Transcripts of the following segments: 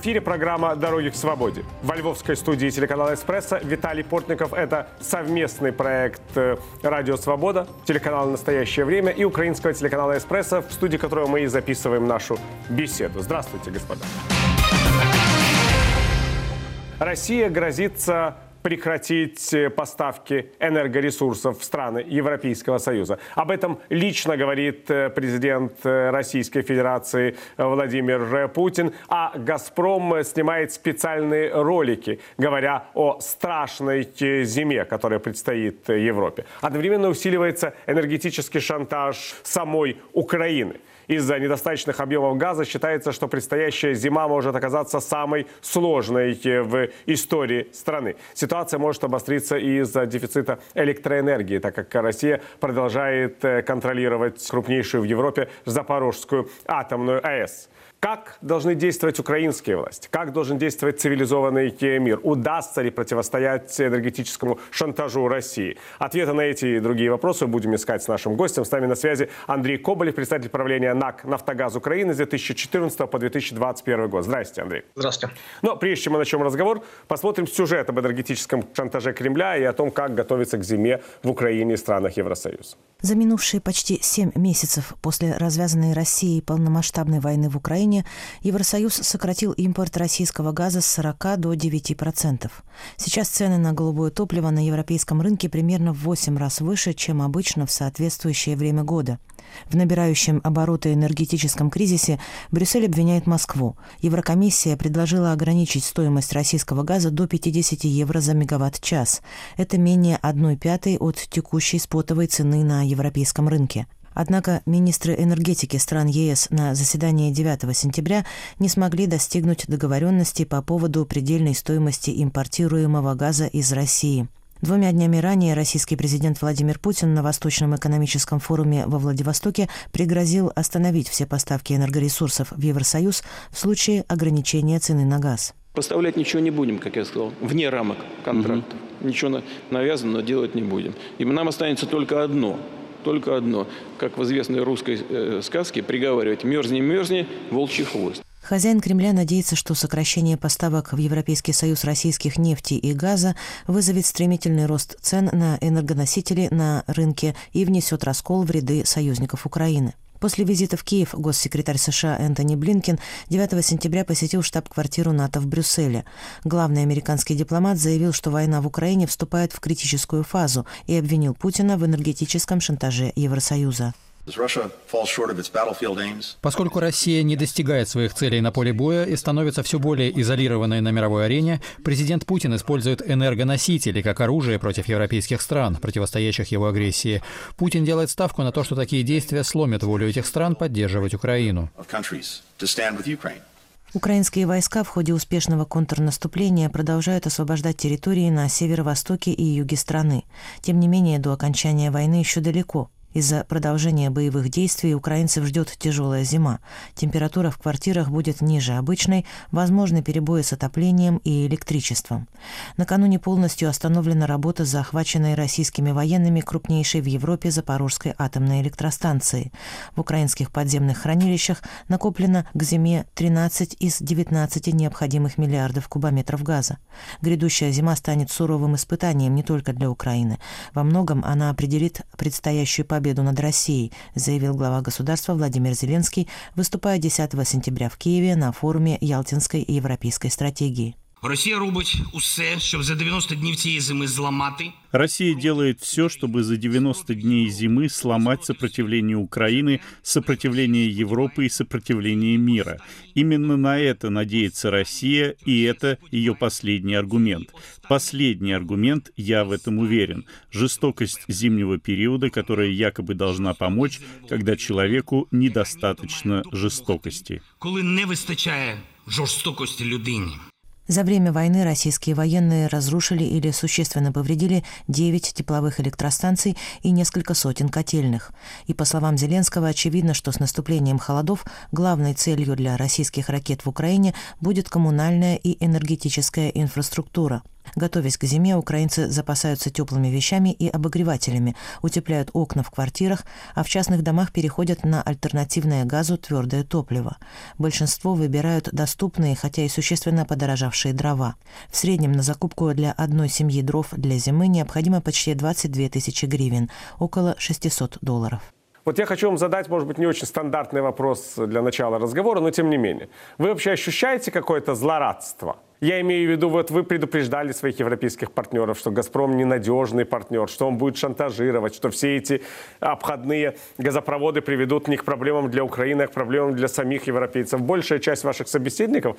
эфире программа «Дороги к свободе». Во львовской студии телеканала «Эспрессо» Виталий Портников. Это совместный проект э, «Радио Свобода», телеканала «Настоящее время» и украинского телеканала «Эспрессо», в студии которого мы и записываем нашу беседу. Здравствуйте, господа. Россия грозится прекратить э, поставки энергоресурсов в страны Европейского Союза. Об этом лично говорит э, президент э, Российской Федерации Владимир Путин, а «Газпром» снимает специальные ролики, говоря о страшной зиме, которая предстоит Европе. Одновременно усиливается энергетический шантаж самой Украины – из-за недостаточных объемов газа считается, что предстоящая зима может оказаться самой сложной в истории страны. Ситуация может обостриться из-за дефицита электроэнергии, так как Россия продолжает э, контролировать крупнейшую в Европе Запорожскую атомную АЭС. Как должны действовать украинские власти? Как должен действовать цивилизованный мир? Удастся ли противостоять энергетическому шантажу России? Ответы на эти и другие вопросы будем искать с нашим гостем. С нами на связи Андрей Коболев, представитель правления НАК «Нафтогаз Украины» с 2014 по 2021 год. Здравствуйте, Андрей. Здравствуйте. Но прежде чем мы начнем разговор, посмотрим сюжет об энергетическом шантаже Кремля и о том, как готовиться к зиме в Украине и странах Евросоюза. За минувшие почти семь месяцев после развязанной Россией полномасштабной войны в Украине Евросоюз сократил импорт российского газа с 40 до 9%. Сейчас цены на голубое топливо на европейском рынке примерно в 8 раз выше, чем обычно в соответствующее время года. В набирающем обороты энергетическом кризисе Брюссель обвиняет Москву. Еврокомиссия предложила ограничить стоимость российского газа до 50 евро за мегаватт-час. Это менее 1 пятой от текущей спотовой цены на европейском рынке. Однако министры энергетики стран ЕС на заседании 9 сентября не смогли достигнуть договоренности по поводу предельной стоимости импортируемого газа из России – Двумя днями ранее российский президент Владимир Путин на Восточном экономическом форуме во Владивостоке пригрозил остановить все поставки энергоресурсов в Евросоюз в случае ограничения цены на газ. Поставлять ничего не будем, как я сказал, вне рамок контракта. Угу. Ничего навязанного делать не будем. И нам останется только одно только одно, как в известной русской э, сказке приговаривать «мерзни, мерзни, волчий хвост». Хозяин Кремля надеется, что сокращение поставок в Европейский Союз российских нефти и газа вызовет стремительный рост цен на энергоносители на рынке и внесет раскол в ряды союзников Украины. После визита в Киев госсекретарь США Энтони Блинкин 9 сентября посетил штаб-квартиру НАТО в Брюсселе. Главный американский дипломат заявил, что война в Украине вступает в критическую фазу и обвинил Путина в энергетическом шантаже Евросоюза. Поскольку Россия не достигает своих целей на поле боя и становится все более изолированной на мировой арене, президент Путин использует энергоносители как оружие против европейских стран, противостоящих его агрессии. Путин делает ставку на то, что такие действия сломят волю этих стран поддерживать Украину. Украинские войска в ходе успешного контрнаступления продолжают освобождать территории на северо-востоке и юге страны. Тем не менее, до окончания войны еще далеко. Из-за продолжения боевых действий украинцев ждет тяжелая зима. Температура в квартирах будет ниже обычной, возможны перебои с отоплением и электричеством. Накануне полностью остановлена работа захваченной российскими военными крупнейшей в Европе Запорожской атомной электростанции. В украинских подземных хранилищах накоплено к зиме 13 из 19 необходимых миллиардов кубометров газа. Грядущая зима станет суровым испытанием не только для Украины. Во многом она определит предстоящую победу победу над Россией, заявил глава государства Владимир Зеленский, выступая 10 сентября в Киеве на форуме Ялтинской европейской стратегии. Росія робить усе, щоб за 90 днів цієї зими зламати. Россия делает все, чтобы за 90 дней зимы сломать сопротивление Украины, сопротивление Европы и сопротивление мира. Именно на это надеется Россия, и это ее последний аргумент. Последний аргумент, я в этом уверен. Жестокость зимнего периода, которая якобы должна помочь, когда человеку недостаточно жестокости. Коли не вистачає жорстокості людині. За время войны российские военные разрушили или существенно повредили 9 тепловых электростанций и несколько сотен котельных. И по словам Зеленского, очевидно, что с наступлением холодов главной целью для российских ракет в Украине будет коммунальная и энергетическая инфраструктура. Готовясь к зиме, украинцы запасаются теплыми вещами и обогревателями, утепляют окна в квартирах, а в частных домах переходят на альтернативное газу твердое топливо. Большинство выбирают доступные, хотя и существенно подорожавшие дрова. В среднем на закупку для одной семьи дров для зимы необходимо почти 22 тысячи гривен, около 600 долларов. Вот я хочу вам задать, может быть, не очень стандартный вопрос для начала разговора, но тем не менее. Вы вообще ощущаете какое-то злорадство? Я имею в виду, вот вы предупреждали своих европейских партнеров, что «Газпром» ненадежный партнер, что он будет шантажировать, что все эти обходные газопроводы приведут не к проблемам для Украины, а к проблемам для самих европейцев. Большая часть ваших собеседников,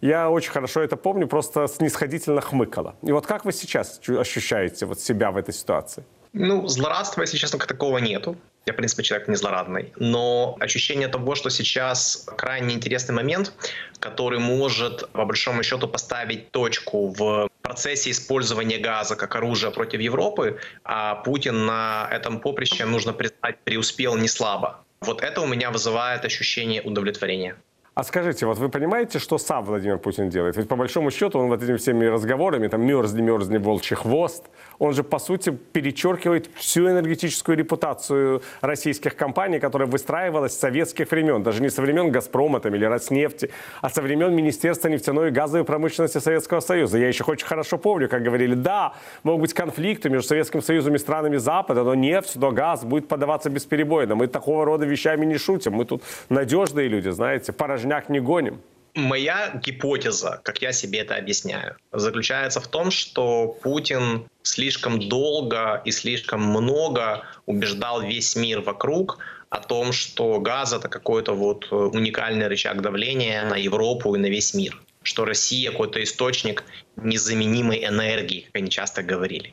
я очень хорошо это помню, просто снисходительно хмыкала. И вот как вы сейчас ощущаете вот себя в этой ситуации? Ну, злорадства, если честно, как такого нету. Я, в принципе, человек не злорадный. Но ощущение того, что сейчас крайне интересный момент, который может, по большому счету, поставить точку в процессе использования газа как оружия против Европы, а Путин на этом поприще, нужно признать, преуспел не слабо. Вот это у меня вызывает ощущение удовлетворения. А скажите, вот вы понимаете, что сам Владимир Путин делает? Ведь по большому счету он вот этими всеми разговорами, там мерзни, мерзни, волчий хвост, он же по сути перечеркивает всю энергетическую репутацию российских компаний, которая выстраивалась с советских времен, даже не со времен Газпрома там, или Роснефти, а со времен Министерства нефтяной и газовой промышленности Советского Союза. Я еще очень хорошо помню, как говорили, да, могут быть конфликты между Советским Союзом и странами Запада, но нефть, но газ будет подаваться бесперебойно. Мы такого рода вещами не шутим. Мы тут надежные люди, знаете, порожняем порожняк не гоним. Моя гипотеза, как я себе это объясняю, заключается в том, что Путин слишком долго и слишком много убеждал весь мир вокруг о том, что газ это какой-то вот э, уникальный рычаг давления на Европу и на весь мир, что Россия какой-то источник незаменимой энергии, как они часто говорили.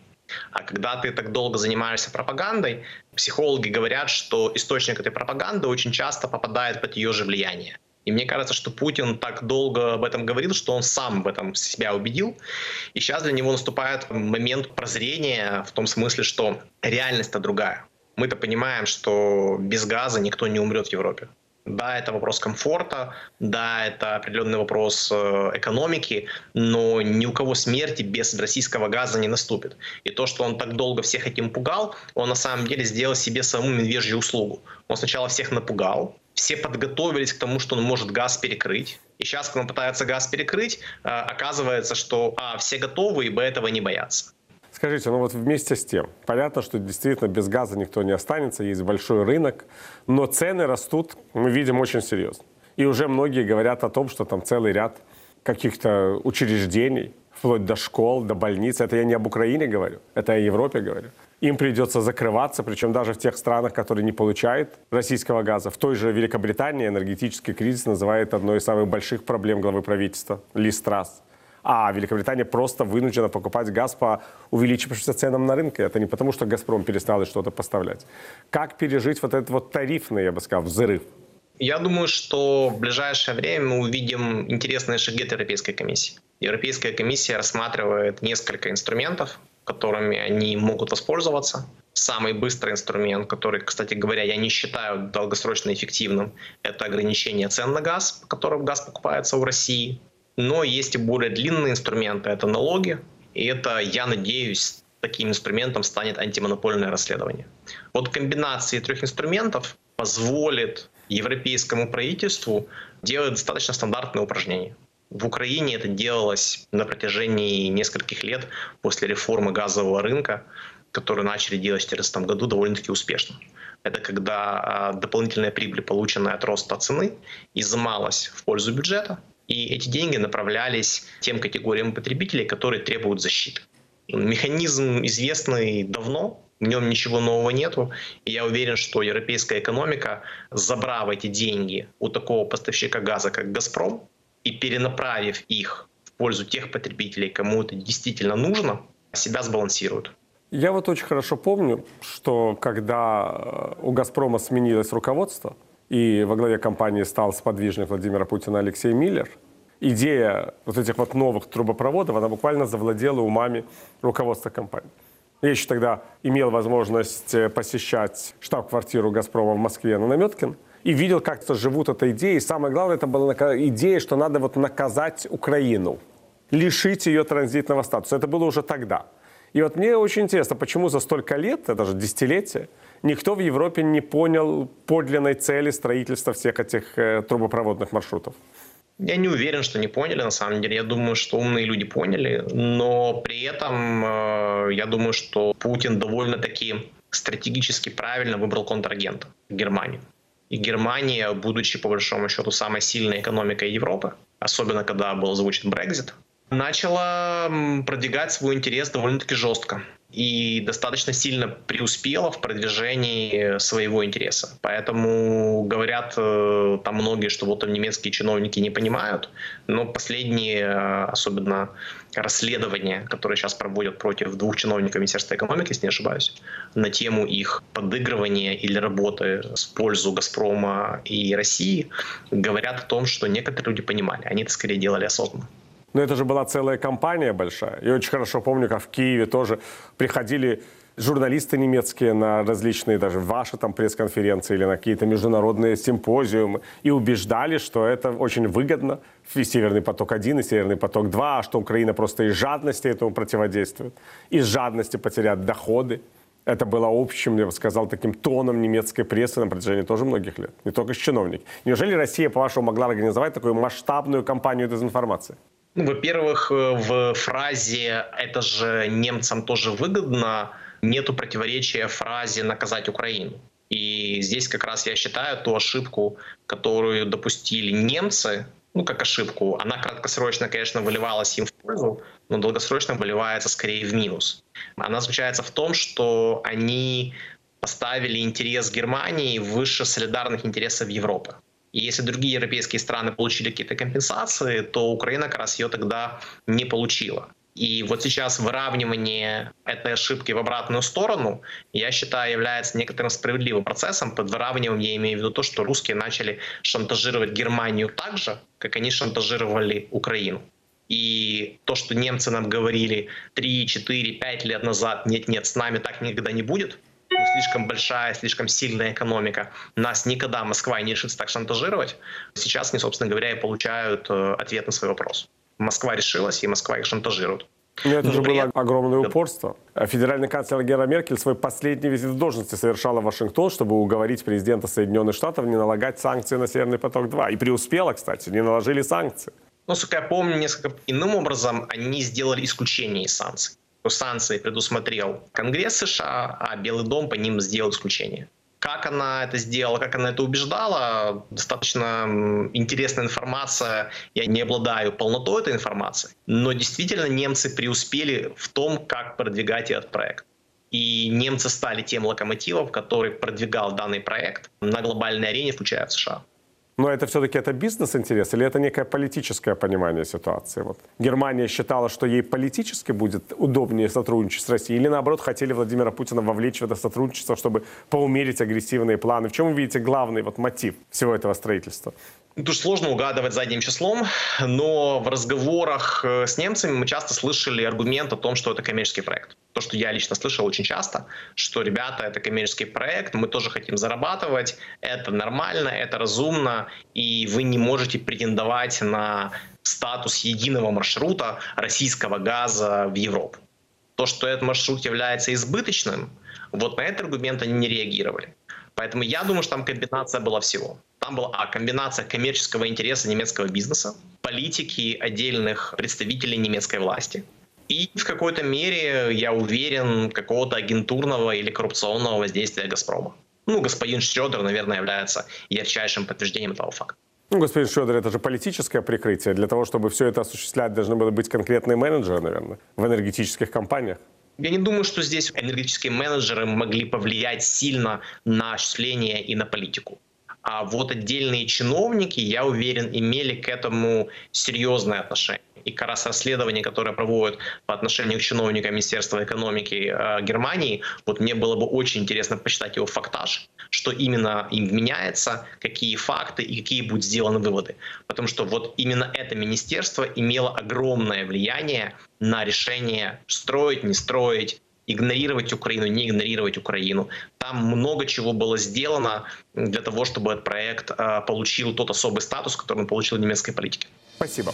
А когда ты так долго занимаешься пропагандой, психологи говорят, что источник этой пропаганды очень часто попадает под ее же влияние. И мне кажется, что Путин так долго об этом говорил, что он сам в этом себя убедил. И сейчас для него наступает момент прозрения в том смысле, что реальность-то другая. Мы-то понимаем, что без газа никто не умрет в Европе. Да, это вопрос комфорта, да, это определенный вопрос э, экономики, но ни у кого смерти без российского газа не наступит. И то, что он так долго всех этим пугал, он на самом деле сделал себе саму медвежью услугу. Он сначала всех напугал, все подготовились к тому, что он может газ перекрыть. И сейчас, когда он пытается газ перекрыть, э, оказывается, что а, все готовы, и этого не боятся. Скажите, ну вот вместе с тем, понятно, что действительно без газа никто не останется, есть большой рынок, но цены растут, мы видим, очень серьезно. И уже многие говорят о том, что там целый ряд каких-то учреждений, вплоть до школ, до больниц, это я не об Украине говорю, это о Европе говорю, им придется закрываться, причем даже в тех странах, которые не получают российского газа. В той же Великобритании энергетический кризис называет одной из самых больших проблем главы правительства Ли Страс. А Великобритания просто вынуждена покупать газ по увеличившимся ценам на рынке. Это не потому, что «Газпром» перестал что-то поставлять. Как пережить вот этот вот тарифный, я бы сказал, взрыв? Я думаю, что в ближайшее время мы увидим интересные шаги от Европейской комиссии. Европейская комиссия рассматривает несколько инструментов, которыми они могут воспользоваться. Самый быстрый инструмент, который, кстати говоря, я не считаю долгосрочно эффективным, это ограничение цен на газ, по которым газ покупается у России. Но есть и более длинные инструменты, это налоги. И это, я надеюсь, таким инструментом станет антимонопольное расследование. Вот комбинация трех инструментов позволит европейскому правительству делать достаточно стандартные упражнения. В Украине это делалось на протяжении нескольких лет после реформы газового рынка, которую начали делать в 2014 году довольно-таки успешно. Это когда а, дополнительная прибыль, полученная от роста цены, изымалась в пользу бюджета, и эти деньги направлялись тем категориям потребителей, которые требуют защиты. Механизм известный давно, в нем ничего нового нету. И я уверен, что европейская экономика, забрав эти деньги у такого поставщика газа, как «Газпром», и перенаправив их в пользу тех потребителей, кому это действительно нужно, себя сбалансируют. Я вот очень хорошо помню, что когда э, у «Газпрома» сменилось руководство, и во главе компании стал сподвижник Владимира Путина Алексей Миллер, идея вот этих вот новых трубопроводов, она буквально завладела умами руководства компании. Я еще тогда имел возможность э, посещать штаб-квартиру «Газпрома» в Москве на Наметкин и видел, как-то живут этой идеей. И самое главное, это была идея, что надо вот наказать Украину. лишить ее транзитного статуса. Это было уже тогда. И вот мне очень интересно, почему за столько лет, это же десятилетия, никто в Европе не понял подлинной цели строительства всех этих э, трубопроводных маршрутов. Я не уверен, что не поняли, на самом деле. Я думаю, что умные люди поняли, но при этом э, я думаю, что Путин довольно-таки стратегически правильно выбрал контрагента Германию. И Германия, будучи по большому счету самой сильной экономикой Европы, особенно когда был озвучен Брекзит, начала продвигать свой интерес довольно-таки жестко и достаточно сильно преуспела в продвижении своего интереса. Поэтому говорят э, там многие, что вот там немецкие чиновники не понимают, но последние, э, особенно расследования, которые сейчас проводят против двух чиновников Министерства экономики, если не ошибаюсь, на тему их подыгрывания или работы с пользу «Газпрома» и России, говорят о том, что некоторые люди понимали, они это скорее делали осознанно. Но это же была целая компания большая. Я очень хорошо помню, как в Киеве тоже приходили журналисты немецкие на различные, даже ваши там пресс-конференции или на какие-то международные симпозиумы и убеждали, что это очень выгодно, и Северный поток-1 и Северный поток-2, а что Украина просто из жадности этому противодействует, из жадности потеряет доходы. Это было общим, я бы сказал, таким тоном немецкой прессы на протяжении тоже многих лет, не только с чиновниками. Неужели Россия, по-вашему, могла организовать такую масштабную кампанию дезинформации? Ну, во-первых, э, в фразе «это же немцам тоже выгодно» нету противоречия фразе «наказать Украину». И здесь как раз я считаю ту ошибку, которую допустили немцы, ну, как ошибку, она краткосрочно, конечно, выливалась им в пользу, но долгосрочно выливается скорее в минус. Она заключается в том, что они поставили интерес Германии выше солидарных интересов Европы. И если другие европейские страны получили какие-то компенсации, то Украина как раз ее тогда не получила. И вот сейчас выравнивание этой ошибки в обратную сторону, я считаю, является некоторым справедливым процессом. Под выравниванием я имею в виду то, что русские начали шантажировать Германию так же, как они шантажировали Украину. И то, что немцы нам говорили 3, 4, 5 лет назад, нет-нет, с нами так никогда не будет, слишком большая, слишком сильная экономика. Нас никогда Москва не решится так шантажировать. Сейчас они, собственно говоря, и получают э, ответ на свой вопрос. Москва решилась, и Москва их шантажирует. Но это Но же было огромное упорство. Федеральный канцлер Гера Меркель свой последний визит в должности совершала в Вашингтон, чтобы уговорить президента Соединенных Штатов не налагать санкции на Северный поток-2. И преуспела, кстати, не наложили санкции. Ну, насколько я помню, несколько иным образом они сделали исключение из санкций санкции предусмотрел Конгресс США, а Белый дом по ним сделал исключение. Как она это сделала, как она это убеждала, достаточно интересная информация. Я не обладаю полнотой этой информации, но действительно немцы преуспели в том, как продвигать этот проект. И немцы стали тем локомотивом, который продвигал данный проект на глобальной арене, включая в США. Но это все-таки это бизнес-интерес или это некое политическое понимание ситуации? Вот. Германия считала, что ей политически будет удобнее сотрудничать с Россией или наоборот хотели Владимира Путина вовлечь в это сотрудничество, чтобы поумерить агрессивные планы? В чем вы видите главный вот мотив всего этого строительства? Тут сложно угадывать задним числом, но в разговорах э, с немцами мы часто слышали аргумент о том, что это коммерческий проект. То, что я лично слышал очень часто, что, ребята, это коммерческий проект, мы тоже хотим зарабатывать, это нормально, это разумно, и вы не можете претендовать на статус единого маршрута российского газа в Европу. То, что этот маршрут является избыточным, вот на этот аргумент они не реагировали. Поэтому я думаю, что там комбинация была всего. Там была а, комбинация коммерческого интереса немецкого бизнеса, политики отдельных представителей немецкой власти. И в какой-то мере, я уверен, какого-то агентурного или коррупционного воздействия «Газпрома». Ну, господин Шредер, наверное, является ярчайшим подтверждением этого факта. Ну, господин Шредер, это же политическое прикрытие. Для того, чтобы все это осуществлять, должны были быть конкретные менеджеры, наверное, в энергетических компаниях. Я не думаю, что здесь энергетические менеджеры могли повлиять сильно на осуществление и на политику. А вот отдельные чиновники, я уверен, имели к этому серьезное отношение. И как раз расследование, которое проводят по отношению к чиновникам Министерства экономики э, Германии, вот мне было бы очень интересно почитать его фактаж, что именно им меняется, какие факты и какие будут сделаны выводы. Потому что вот именно это министерство имело огромное влияние на решение строить, не строить, игнорировать Украину, не игнорировать Украину. Там много чего было сделано для того, чтобы этот проект э, получил тот особый статус, который он получил в немецкой политике. Спасибо.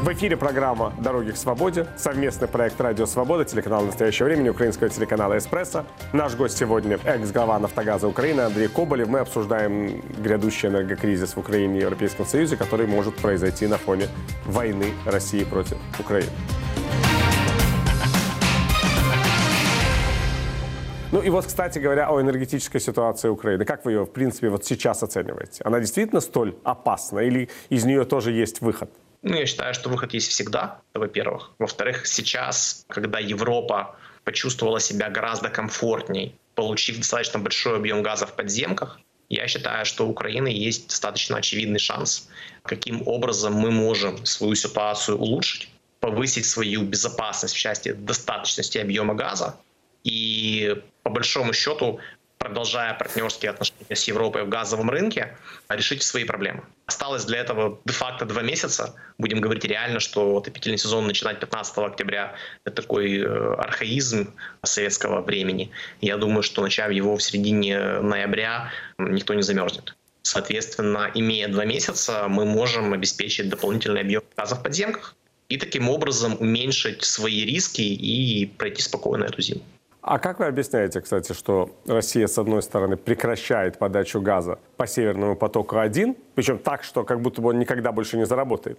В эфире программа «Дороги к свободе», совместный проект «Радио Свобода», телеканал «Настоящее время», украинского телеканала «Эспрессо». Наш гость сегодня – экс-глава «Нафтогаза Украины» Андрей Коболев. Мы обсуждаем грядущий энергокризис в Украине и Европейском Союзе, который может произойти на фоне войны России против Украины. Ну и вот, кстати говоря, о энергетической ситуации Украины. Как вы ее, в принципе, вот сейчас оцениваете? Она действительно столь опасна или из нее тоже есть выход? Ну, я считаю, что выход есть всегда, во-первых. Во-вторых, сейчас, когда Европа почувствовала себя гораздо комфортней, получив достаточно большой объем газа в подземках, я считаю, что у Украины есть достаточно очевидный шанс, каким образом мы можем свою ситуацию улучшить, повысить свою безопасность в части достаточности объема газа и по большому счету продолжая партнерские отношения с Европой в газовом рынке, решить свои проблемы. Осталось для этого де-факто два месяца. Будем говорить реально, что отопительный сезон начинать 15 октября — это такой э, архаизм советского времени. Я думаю, что начав его в середине ноября, никто не замерзнет. Соответственно, имея два месяца, мы можем обеспечить дополнительный объем газа в подземках и таким образом уменьшить свои риски и пройти спокойно эту зиму. А как вы объясняете, кстати, что Россия, с одной стороны, прекращает подачу газа по Северному потоку-1, причем так, что как будто бы он никогда больше не заработает,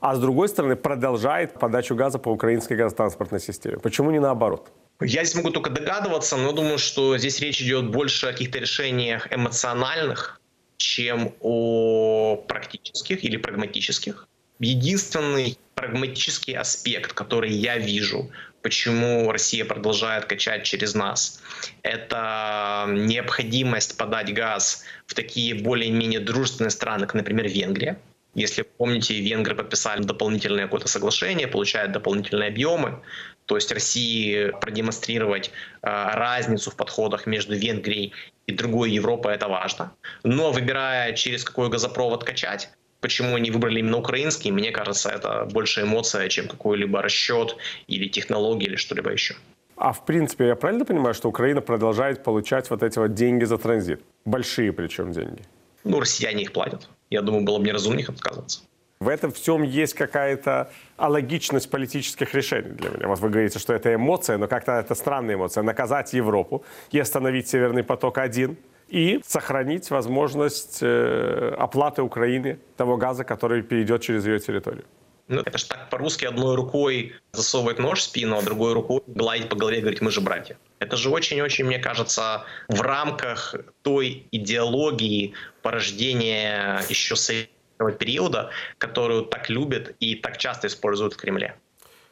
а с другой стороны, продолжает подачу газа по украинской газотранспортной системе? Почему не наоборот? Я здесь могу только догадываться, но думаю, что здесь речь идет больше о каких-то решениях эмоциональных, чем о практических или прагматических. Единственный прагматический аспект, который я вижу почему Россия продолжает качать через нас. Это необходимость подать газ в такие более-менее дружественные страны, как, например, Венгрия. Если помните, венгры подписали дополнительное какое-то соглашение, получают дополнительные объемы. То есть России продемонстрировать э, разницу в подходах между Венгрией и другой Европой это важно. Но выбирая через какой газопровод качать, Почему они выбрали именно украинский, мне кажется, это больше эмоция, чем какой-либо расчет или технология или что-либо еще. А в принципе, я правильно понимаю, что Украина продолжает получать вот эти вот деньги за транзит? Большие причем деньги. Ну, россияне их платят. Я думаю, было бы неразумно их отказываться. В этом всем есть какая-то алогичность политических решений для меня. Вот вы говорите, что это эмоция, но как-то это странная эмоция. Наказать Европу и остановить Северный поток-1 и сохранить возможность э, оплаты Украине того газа, который перейдет через ее территорию. Ну, это же так по-русски одной рукой засовывать нож в спину, а другой рукой гладить по голове и говорить, мы же братья. Это же очень-очень, мне кажется, в рамках той идеологии порождения еще советского периода, которую так любят и так часто используют в Кремле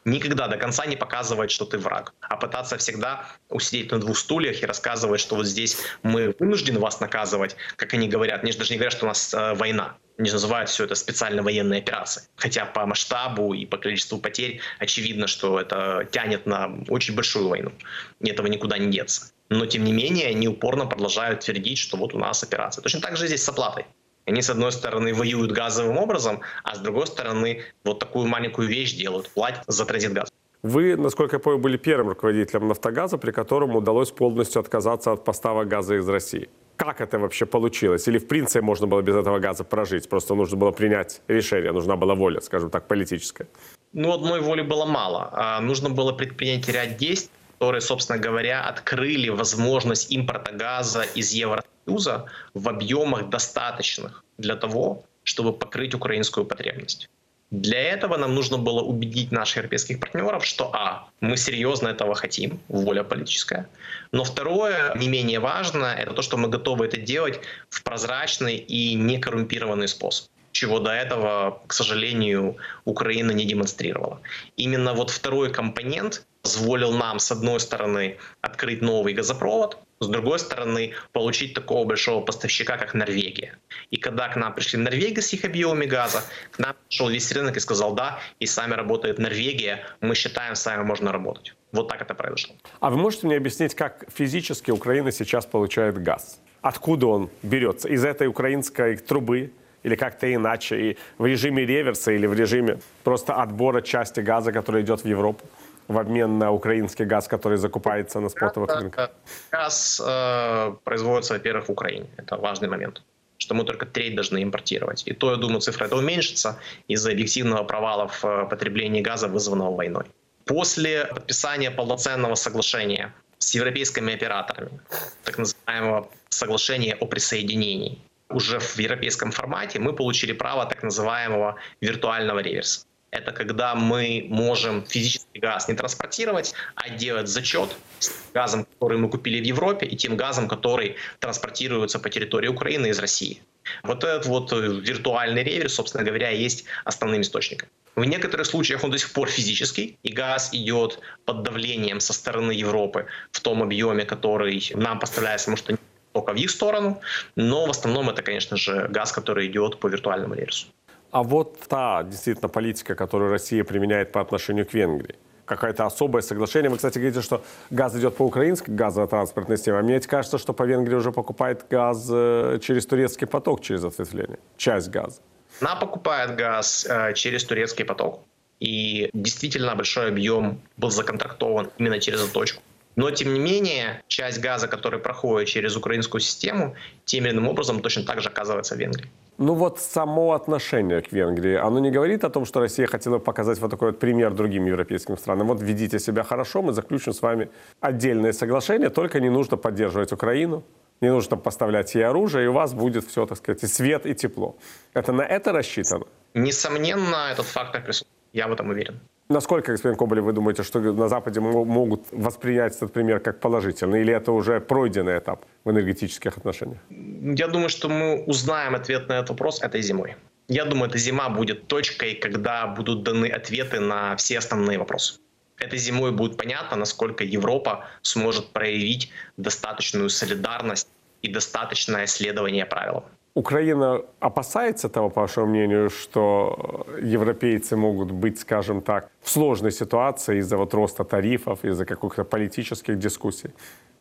никогда до конца не показывать, что ты враг, а пытаться всегда усидеть на двух стульях и рассказывать, что вот здесь мы вынуждены вас наказывать, как они говорят. Они же даже не говорят, что у нас э, война. Они называют все это специально военной операцией. Хотя по масштабу и по количеству потерь очевидно, что это тянет на очень большую войну. И этого никуда не деться. Но тем не менее они упорно продолжают твердить, что вот у нас операция. Точно так же здесь с оплатой. Они, с одной стороны, воюют газовым образом, а с другой стороны, вот такую маленькую вещь делают, платят за транзит газа. Вы, насколько я помню, были первым руководителем «Нафтогаза», при котором удалось полностью отказаться от поставок газа из России. Как это вообще получилось? Или, в принципе, можно было без этого газа прожить? Просто нужно было принять решение, нужна была воля, скажем так, политическая. Ну, одной воли было мало. А нужно было предпринять ряд действий, которые, собственно говоря, открыли возможность импорта газа из Евросоюза в объемах достаточных для того, чтобы покрыть украинскую потребность. Для этого нам нужно было убедить наших европейских партнеров, что а, мы серьезно этого хотим, воля политическая. Но второе, не менее важно, это то, что мы готовы это делать в прозрачный и некоррумпированный способ чего до этого, к сожалению, Украина не демонстрировала. Именно вот второй компонент позволил нам, с одной стороны, открыть новый газопровод, с другой стороны, получить такого большого поставщика, как Норвегия. И когда к нам пришли Норвегия с их объемами газа, к нам пришел весь рынок и сказал, да, и с вами работает Норвегия, мы считаем, с вами можно работать. Вот так это произошло. А вы можете мне объяснить, как физически Украина сейчас получает газ? Откуда он берется? Из этой украинской трубы? или как-то иначе, и в режиме реверса или в режиме просто отбора части газа, который идет в Европу? В обмен на украинский газ, который закупается на спотовых рынках? Газ э, производится, во-первых, в Украине. Это важный момент. что мы только треть должны импортировать. И то, я думаю, цифра это уменьшится из-за объективного провала в э, потреблении газа, вызванного войной. После подписания полноценного соглашения с европейскими операторами, так называемого соглашения о присоединении, уже в европейском формате мы получили право так называемого виртуального реверса. Это когда мы можем физический газ не транспортировать, а делать зачет с газом, который мы купили в Европе, и тем газом, который транспортируется по территории Украины из России. Вот этот вот э, виртуальный реверс, собственно говоря, есть основным источником. В некоторых случаях он до сих пор физический, и газ идет под давлением со стороны Европы в том объеме, который нам поставляется, может, не только в их сторону, но в основном это, конечно же, газ, который идет по виртуальному рельсу. А вот та действительно политика, которую Россия применяет по отношению к Венгрии, какое-то особое соглашение. Вы, кстати, говорите, что газ идет по украинской газотранспортной системе. А мне кажется, что по Венгрии уже покупает газ э, через турецкий поток, через ответвление. Часть газа. Она покупает газ э, через турецкий поток. И действительно большой объем был законтрактован именно через эту точку. Но, тем не менее, часть газа, который проходит через украинскую систему, тем или иным образом точно так же оказывается в Венгрии. Ну вот само отношение к Венгрии, оно не говорит о том, что Россия хотела показать вот такой вот пример другим европейским странам. Вот ведите себя хорошо, мы заключим с вами отдельное соглашение, только не нужно поддерживать Украину, не нужно поставлять ей оружие, и у вас будет все, так сказать, и свет, и тепло. Это на это рассчитано? Несомненно, этот фактор присутствует. Я в этом уверен. Насколько, господин Коболев, вы думаете, что на Западе могут воспринять этот пример как положительный? Или это уже пройденный этап в энергетических отношениях? Я думаю, что мы узнаем ответ на этот вопрос этой зимой. Я думаю, эта зима будет точкой, когда будут даны ответы на все основные вопросы. Этой зимой будет понятно, насколько Европа сможет проявить достаточную солидарность и достаточное следование правилам. Украина опасается того, по вашему мнению, что европейцы могут быть, скажем так, в сложной ситуации из-за вот роста тарифов, из-за каких-то политических дискуссий?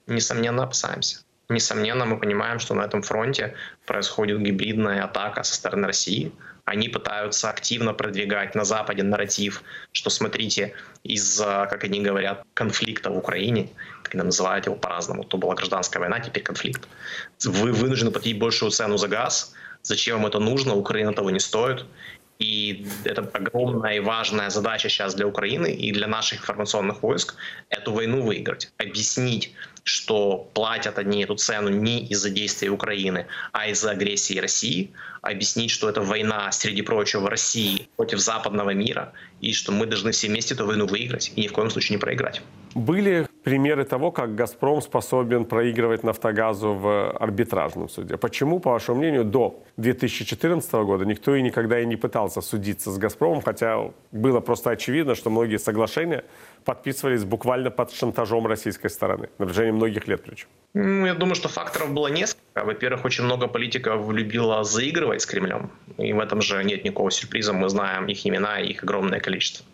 Несомненно, опасаемся. Несомненно, мы понимаем, что на этом фронте происходит гибридная атака со стороны России. Они пытаются активно продвигать на Западе нарратив, что, смотрите, из-за, как они говорят, конфликта в Украине, когда называют его по-разному, то была гражданская война, теперь конфликт. Вы вынуждены платить большую цену за газ. Зачем вам это нужно? Украина того не стоит. И это огромная и важная задача сейчас для Украины и для наших информационных войск эту войну выиграть. Объяснить, что платят они эту цену не из-за действий Украины, а из-за агрессии России. Объяснить, что это война, среди прочего, России против западного мира, и что мы должны все вместе эту войну выиграть и ни в коем случае не проиграть. Были примеры того, как «Газпром» способен проигрывать «Нафтогазу» в арбитражном суде. Почему, по вашему мнению, до 2014 года никто и никогда и не пытался судиться с «Газпромом», хотя было просто очевидно, что многие соглашения подписывались буквально под шантажом российской стороны на протяжении многих лет причем? Ну, я думаю, что факторов было несколько. Во-первых, очень много политиков любило заигрывать с Кремлем. И в этом же нет никакого сюрприза. Мы знаем их имена и их огромное количество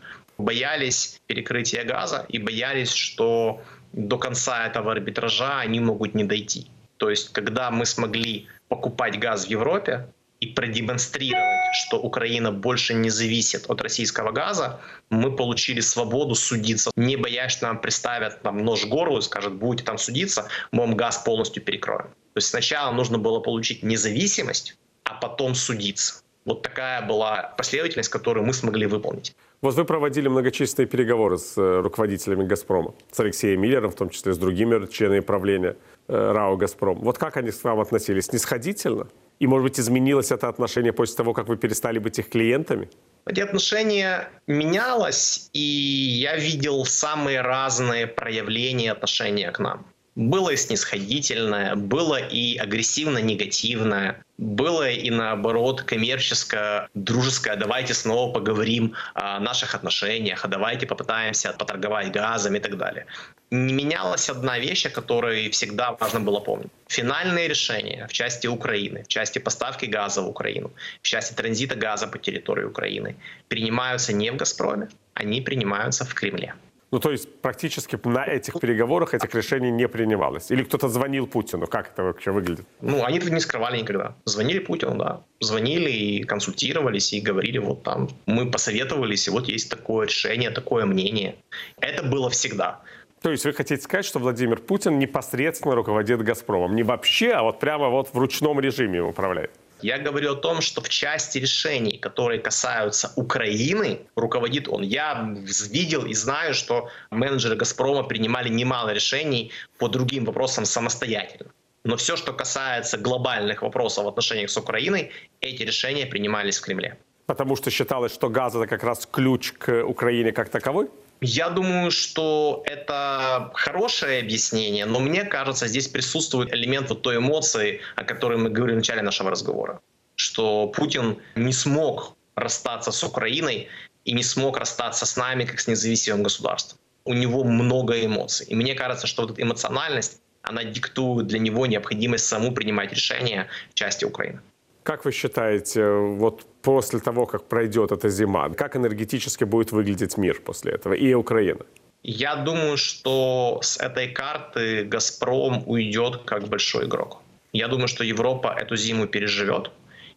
боялись перекрытия газа и боялись, что до конца этого арбитража они могут не дойти. То есть, когда мы смогли покупать газ в Европе и продемонстрировать, что Украина больше не зависит от российского газа, мы получили свободу судиться, не боясь, что нам приставят там, нож в горло и скажут, будете там судиться, мы вам газ полностью перекроем. То есть сначала нужно было получить независимость, а потом судиться. Вот такая была последовательность, которую мы смогли выполнить. Вот вы проводили многочисленные переговоры с э, руководителями «Газпрома», с Алексеем Миллером, в том числе с другими членами правления э, РАО «Газпром». Вот как они к вам относились? Снисходительно? И, может быть, изменилось это отношение после того, как вы перестали быть их клиентами? Эти отношения менялось, и я видел самые разные проявления отношения к нам. Было и снисходительное, было и агрессивно-негативное, было и наоборот коммерческое, дружеское. Давайте снова поговорим о наших отношениях, а давайте попытаемся поторговать газом и так далее. Не менялась одна вещь, о которой всегда важно было помнить. Финальные решения в части Украины, в части поставки газа в Украину, в части транзита газа по территории Украины принимаются не в «Газпроме», они принимаются в Кремле. Ну, то есть практически на этих переговорах этих решений не принималось? Или кто-то звонил Путину? Как это вообще выглядит? Ну, они это не скрывали никогда. Звонили Путину, да. Звонили и консультировались, и говорили, вот там, мы посоветовались, и вот есть такое решение, такое мнение. Это было всегда. То есть вы хотите сказать, что Владимир Путин непосредственно руководит «Газпромом»? Не вообще, а вот прямо вот в ручном режиме управляет? Я говорю о том, что в части решений, которые касаются Украины, руководит он. Я видел и знаю, что менеджеры «Газпрома» принимали немало решений по другим вопросам самостоятельно. Но все, что касается глобальных вопросов в отношениях с Украиной, эти решения принимались в Кремле. Потому что считалось, что газ это как раз ключ к Украине как таковой? Я думаю, что это хорошее объяснение, но мне кажется, здесь присутствует элемент вот той эмоции, о которой мы говорили в начале нашего разговора, что Путин не смог расстаться с Украиной и не смог расстаться с нами как с независимым государством. У него много эмоций. И мне кажется, что вот эта эмоциональность, она диктует для него необходимость саму принимать решения в части Украины. Как вы считаете, вот после того, как пройдет эта зима, как энергетически будет выглядеть мир после этого и Украина? Я думаю, что с этой карты «Газпром» уйдет как большой игрок. Я думаю, что Европа эту зиму переживет.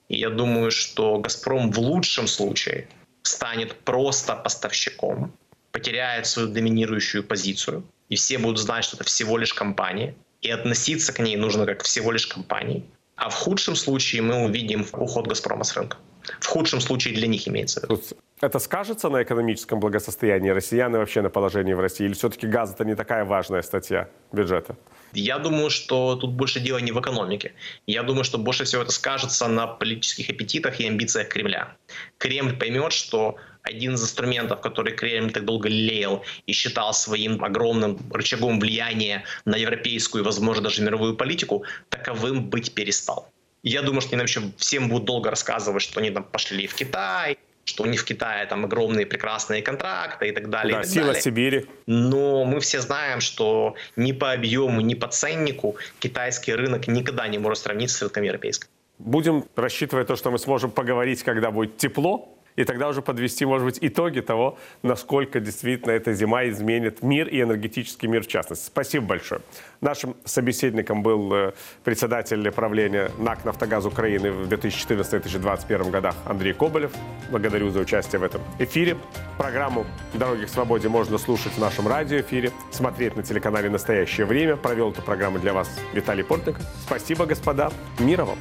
И я думаю, что «Газпром» в лучшем случае станет просто поставщиком, потеряет свою доминирующую позицию, и все будут знать, что это всего лишь компания, и относиться к ней нужно как всего лишь компании. А в худшем случае мы увидим уход «Газпрома» с рынка. В худшем случае для них имеется. Тут это скажется на экономическом благосостоянии россиян и вообще на положении в России? Или все-таки газ это не такая важная статья бюджета? Я думаю, что тут больше дело не в экономике. Я думаю, что больше всего это скажется на политических аппетитах и амбициях Кремля. Кремль поймет, что один из инструментов, который Кремль так долго лелеял и считал своим огромным рычагом влияния на европейскую и, возможно, даже мировую политику, таковым быть перестал. Я думаю, что они вообще всем будут долго рассказывать, что они там пошли в Китай, что у них в Китае там огромные прекрасные контракты и так далее. Да, и так сила далее. Сибири. Но мы все знаем, что ни по объему, ни по ценнику китайский рынок никогда не может сравниться с рынком европейским. Будем рассчитывать то, что мы сможем поговорить, когда будет тепло, и тогда уже подвести, может быть, итоги того, насколько действительно эта зима изменит мир и энергетический мир в частности. Спасибо большое. Нашим собеседником был э, председатель правления НАК «Нафтогаз Украины» в 2014-2021 годах Андрей Коболев. Благодарю за участие в этом эфире. Программу «Дороги к свободе» можно слушать в нашем радиоэфире, смотреть на телеканале «Настоящее время». Провел эту программу для вас Виталий Портников. Спасибо, господа. Мира вам!